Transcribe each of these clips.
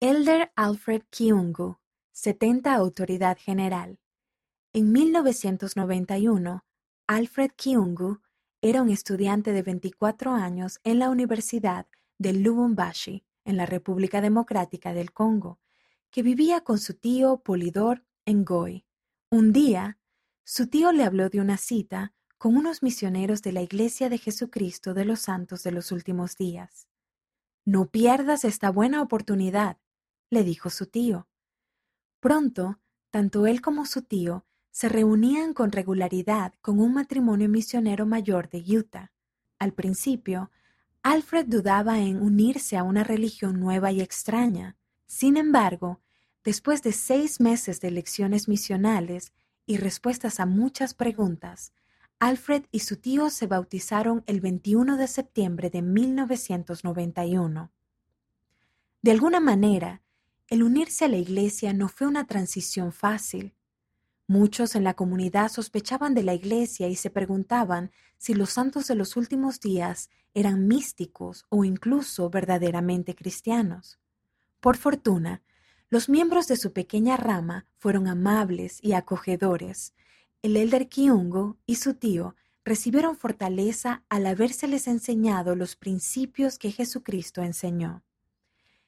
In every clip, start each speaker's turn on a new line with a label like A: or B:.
A: Elder Alfred Kiungu, 70 Autoridad General. En 1991, Alfred Kiungu era un estudiante de 24 años en la Universidad de Lubumbashi, en la República Democrática del Congo, que vivía con su tío Polidor en Goi. Un día, su tío le habló de una cita con unos misioneros de la Iglesia de Jesucristo de los Santos de los Últimos Días. No pierdas esta buena oportunidad, le dijo su tío. Pronto, tanto él como su tío se reunían con regularidad con un matrimonio misionero mayor de Utah. Al principio, Alfred dudaba en unirse a una religión nueva y extraña. Sin embargo, después de seis meses de lecciones misionales y respuestas a muchas preguntas, Alfred y su tío se bautizaron el 21 de septiembre de 1991. De alguna manera, el unirse a la iglesia no fue una transición fácil. Muchos en la comunidad sospechaban de la iglesia y se preguntaban si los santos de los últimos días eran místicos o incluso verdaderamente cristianos. Por fortuna, los miembros de su pequeña rama fueron amables y acogedores. El elder Kiungo y su tío recibieron fortaleza al habérseles enseñado los principios que Jesucristo enseñó.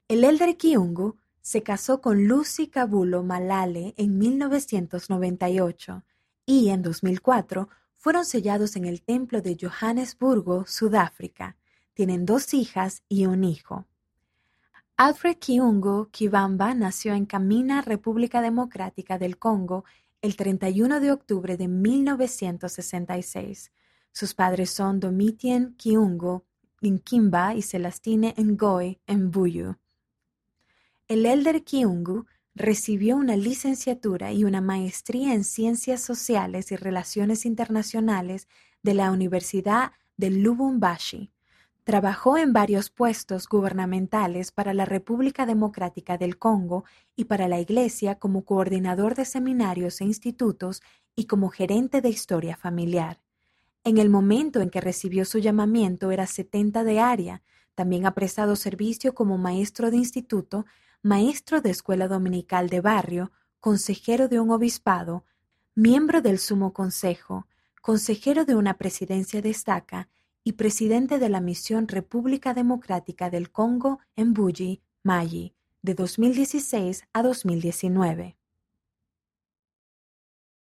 A: El elder Kiungo se casó con Lucy Cabulo Malale en 1998 y en 2004 fueron sellados en el templo de Johannesburgo, Sudáfrica. Tienen dos hijas y un hijo. Alfred Kiungo Kibamba nació en Camina, República Democrática del Congo, el 31 de octubre de 1966. Sus padres son Domitien Kiungo Kimba y Celestine Ngoy en Buyu. El elder Kiungu recibió una licenciatura y una maestría en Ciencias Sociales y Relaciones Internacionales de la Universidad de Lubumbashi. Trabajó en varios puestos gubernamentales para la República Democrática del Congo y para la Iglesia como coordinador de seminarios e institutos y como gerente de historia familiar. En el momento en que recibió su llamamiento era 70 de área. También ha prestado servicio como maestro de instituto maestro de escuela dominical de barrio, consejero de un obispado, miembro del Sumo Consejo, consejero de una presidencia de estaca y presidente de la misión República Democrática del Congo en Buji, Mayi, de 2016 a 2019.